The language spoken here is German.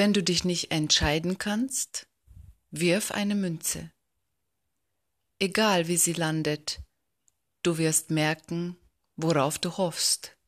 Wenn du dich nicht entscheiden kannst, wirf eine Münze. Egal wie sie landet, du wirst merken, worauf du hoffst.